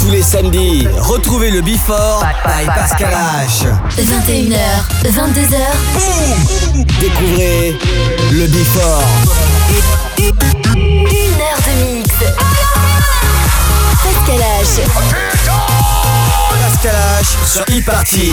Tous les samedis, retrouvez le Before by Pascal H. 21h, 22h. Boum Découvrez le Before. Une heure de mix. Pascal H. Pascal H sur e-party.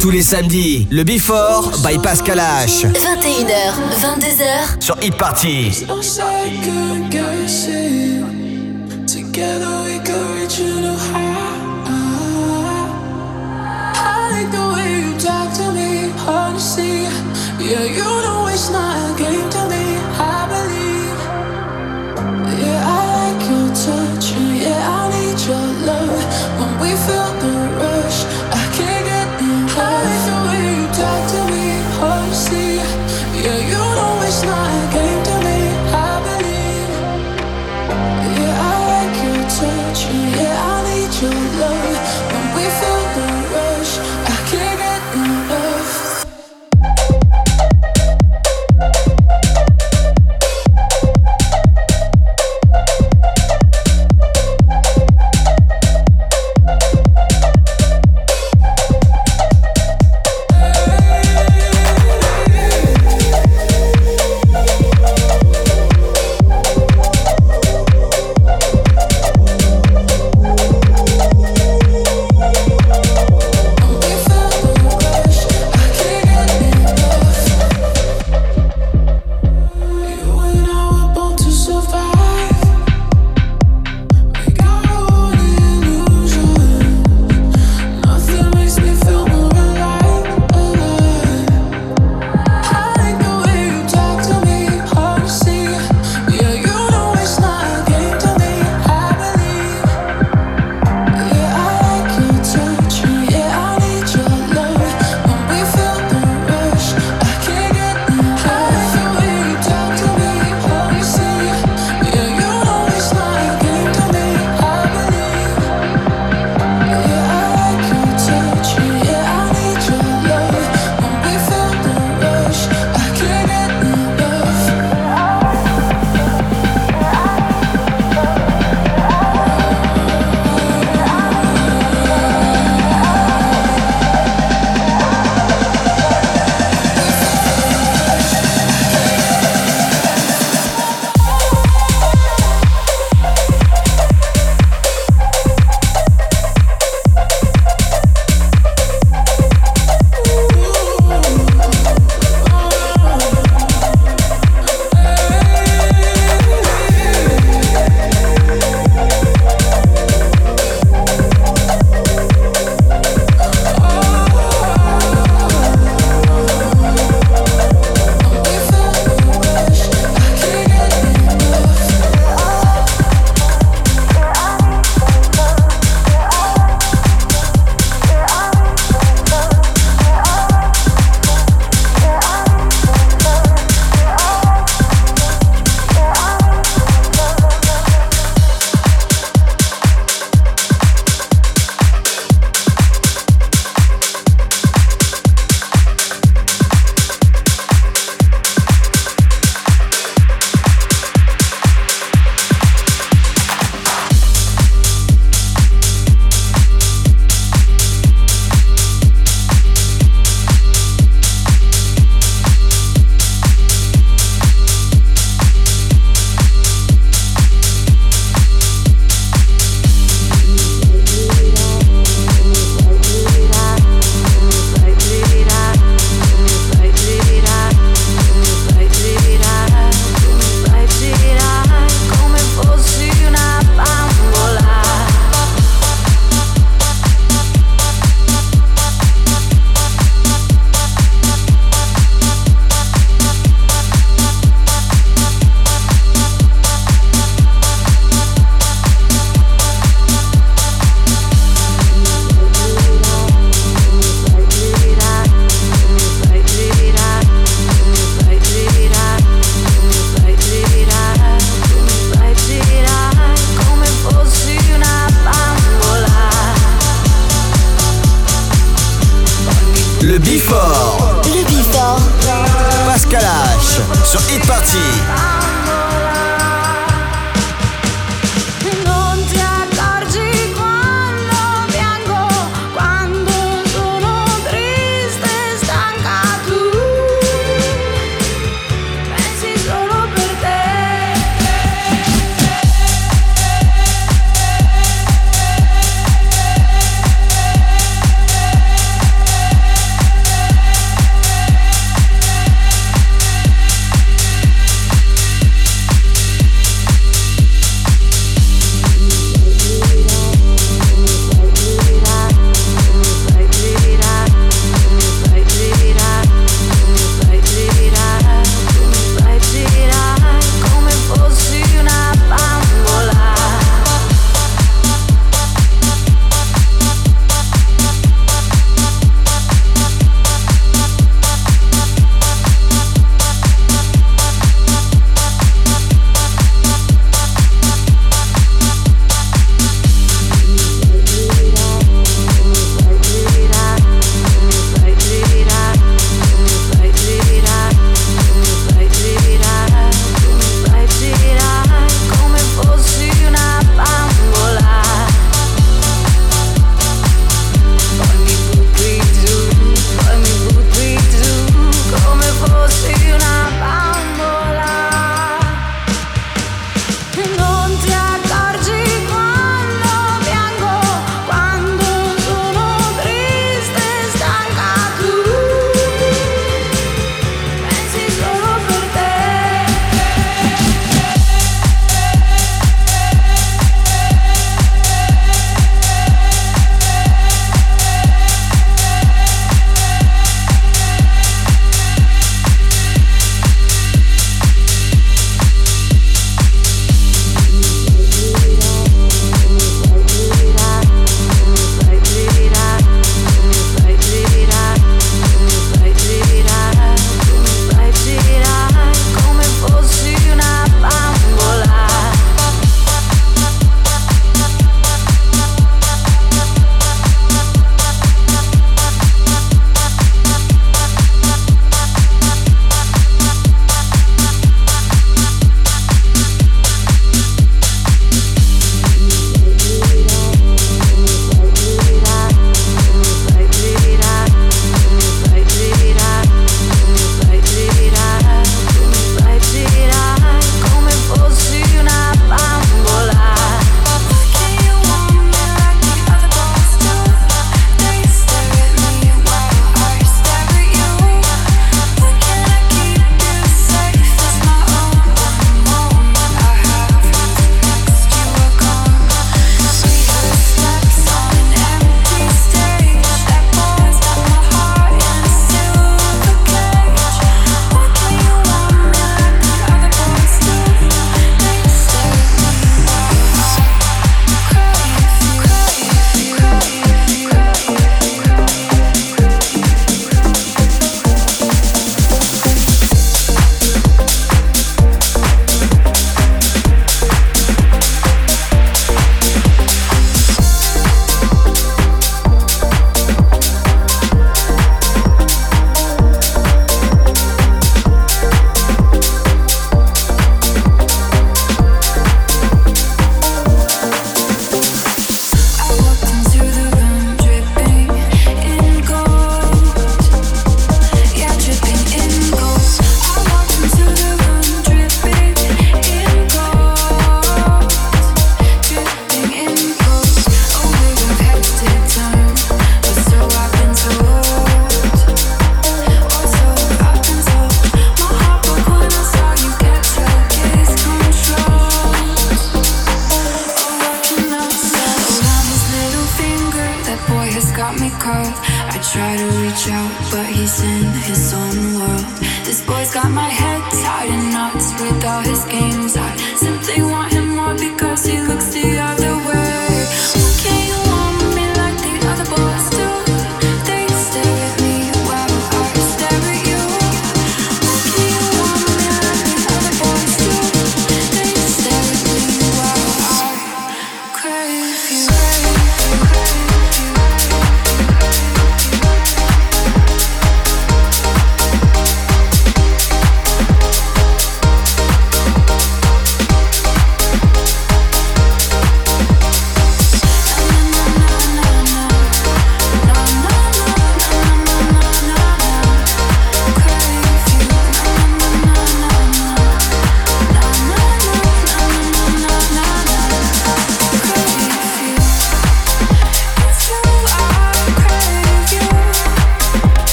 Tous les samedis, le Before by Pascal H. 21h, 22h sur Hit Party. Together we could reach you. I like the you talk to me, honestly. Yeah, you know it's not a game to me. I believe. Yeah, I like your touch, and yeah, I need your love when we feel.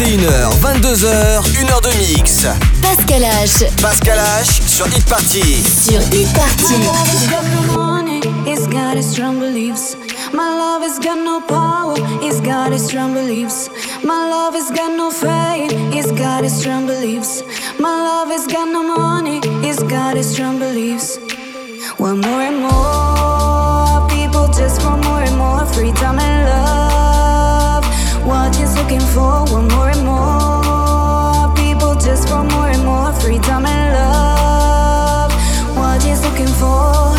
21h, 22h, 1h de mix. Pascal H. Pascal H sur Hit Party. Sur Hit Party. My love has got no money, it's got its strong beliefs. My love has got no power, it's got its strong beliefs. My love has got no faith, it's got its strong beliefs. My love has got no money, it's got its strong beliefs. Want more and looking for, want more and more people just want more and more free time and love. What he's looking for,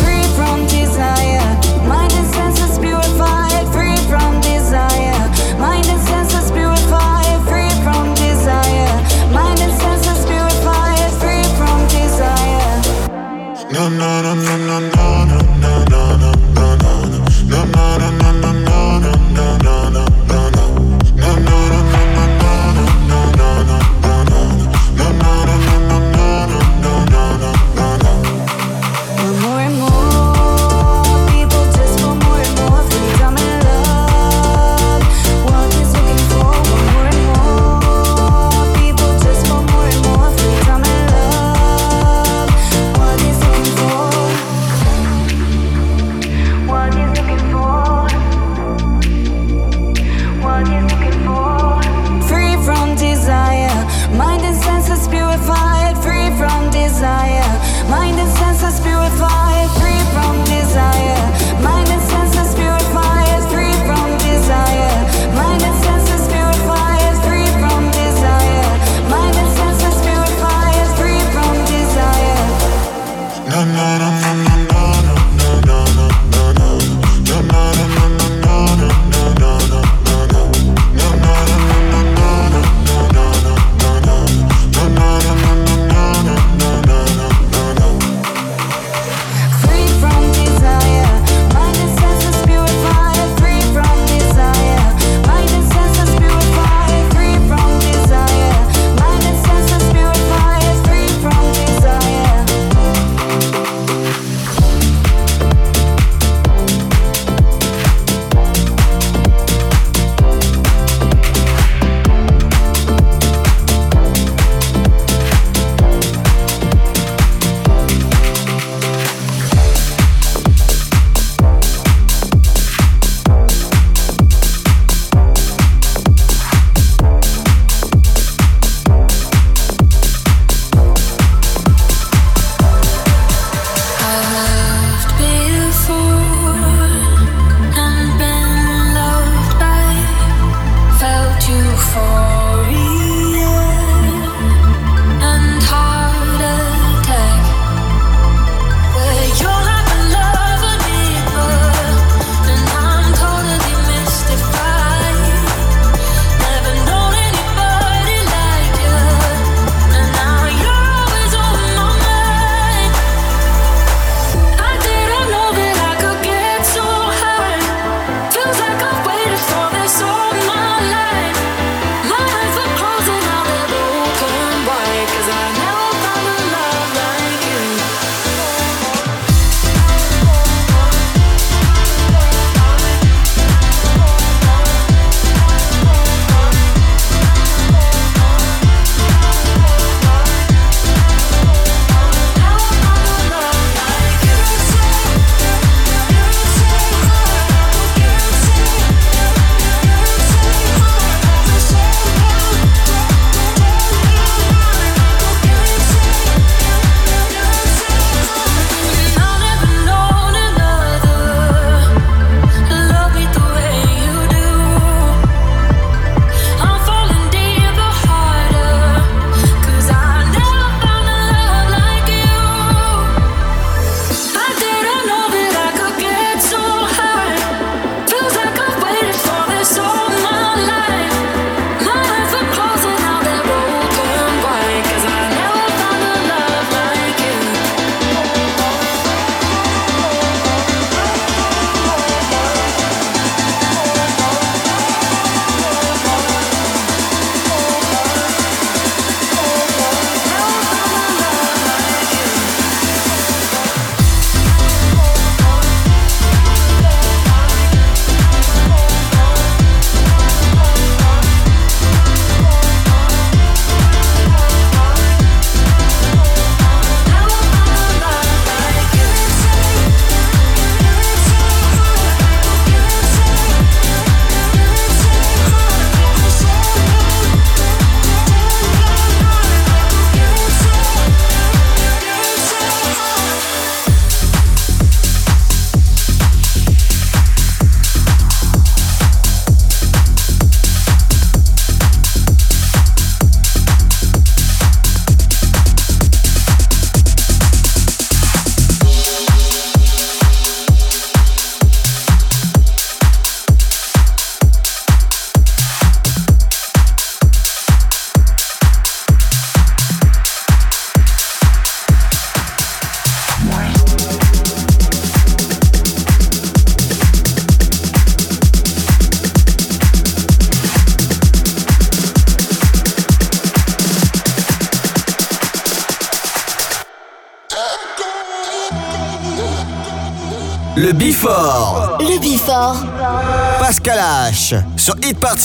free from desire, mind and senses purified, free from desire, mind and senses purified, free from desire, mind and senses purified, free from desire. No, no, no,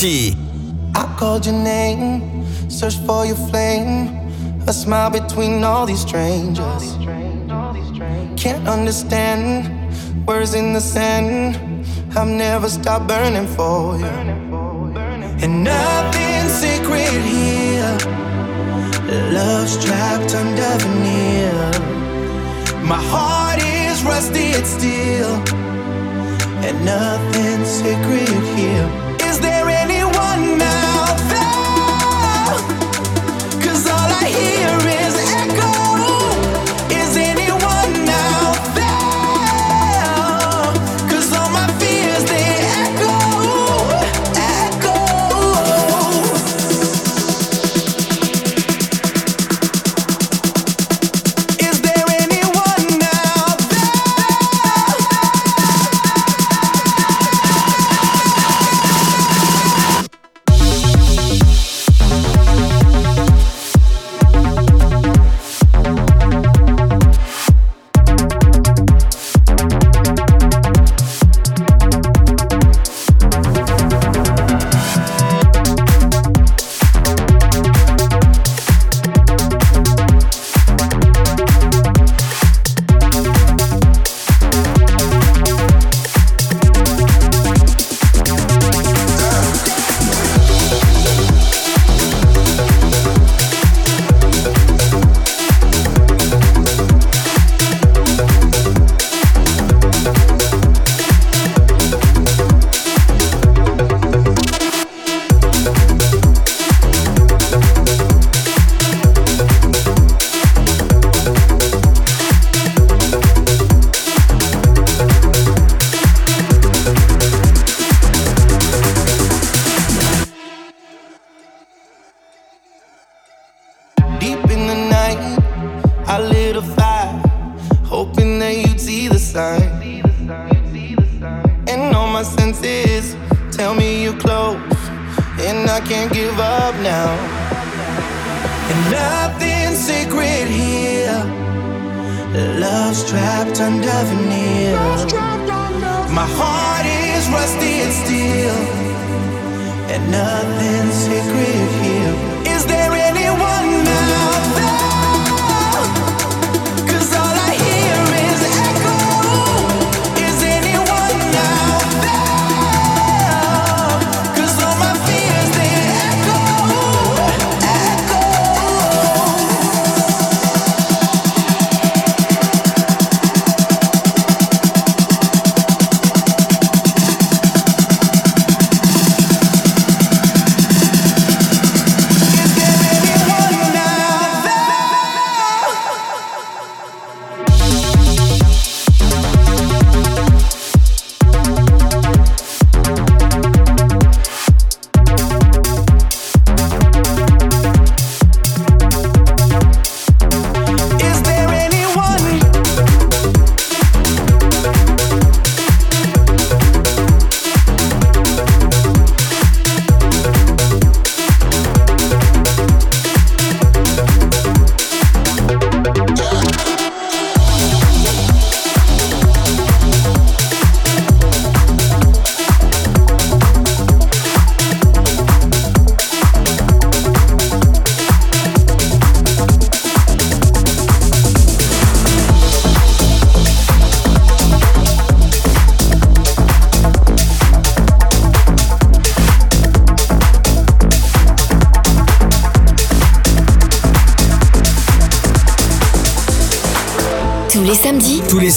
I called your name, searched for your flame, a smile between all these strangers. Can't understand words in the sand. I've never stopped burning for you, and nothing's secret here. Love's trapped under veneer. My heart is rusted still, and nothing's sacred here.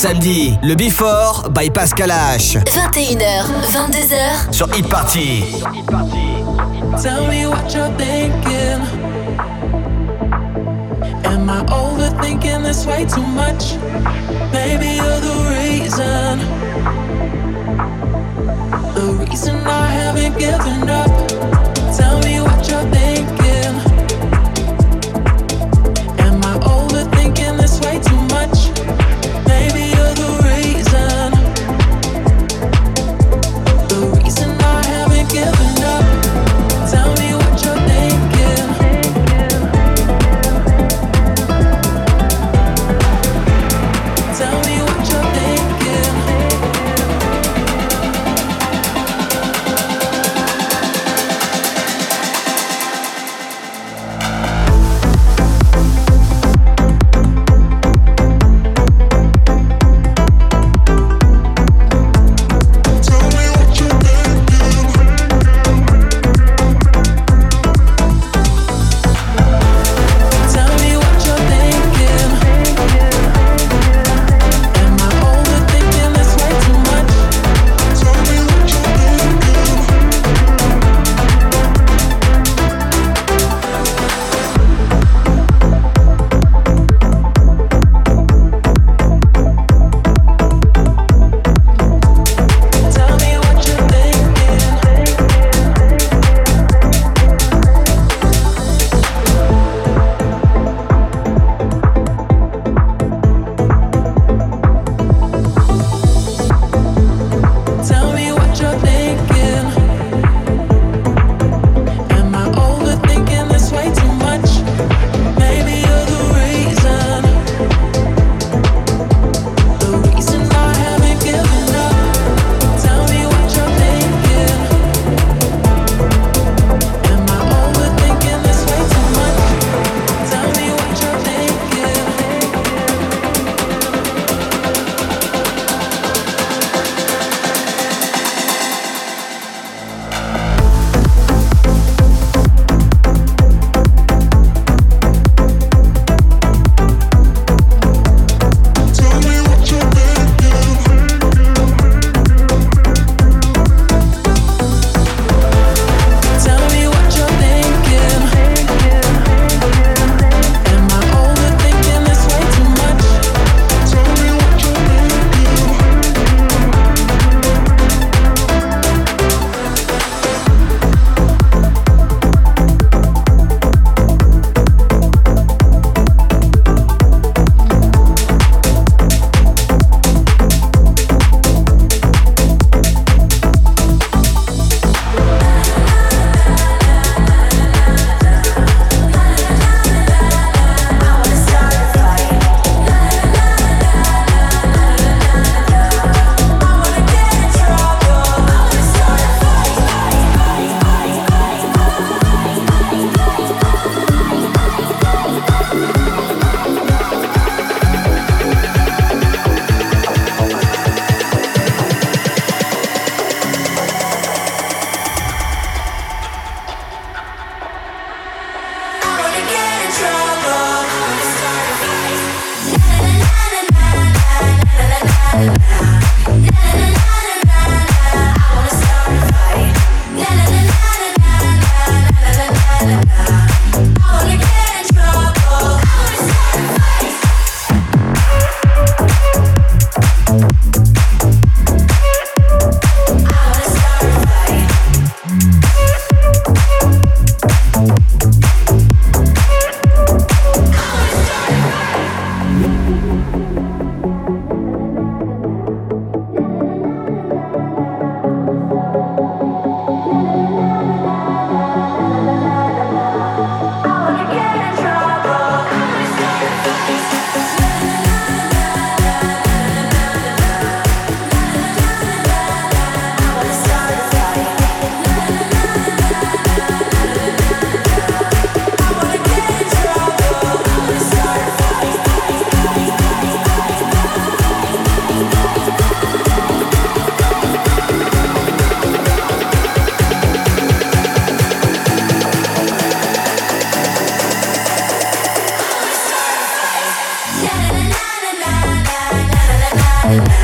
Samedis, le Before by Pascal H 21h, 22h. sur Hit Party. Tell me what you're thinking. Am I overthinking this way too much? Maybe you're the reason. The reason I haven't given up. Bye.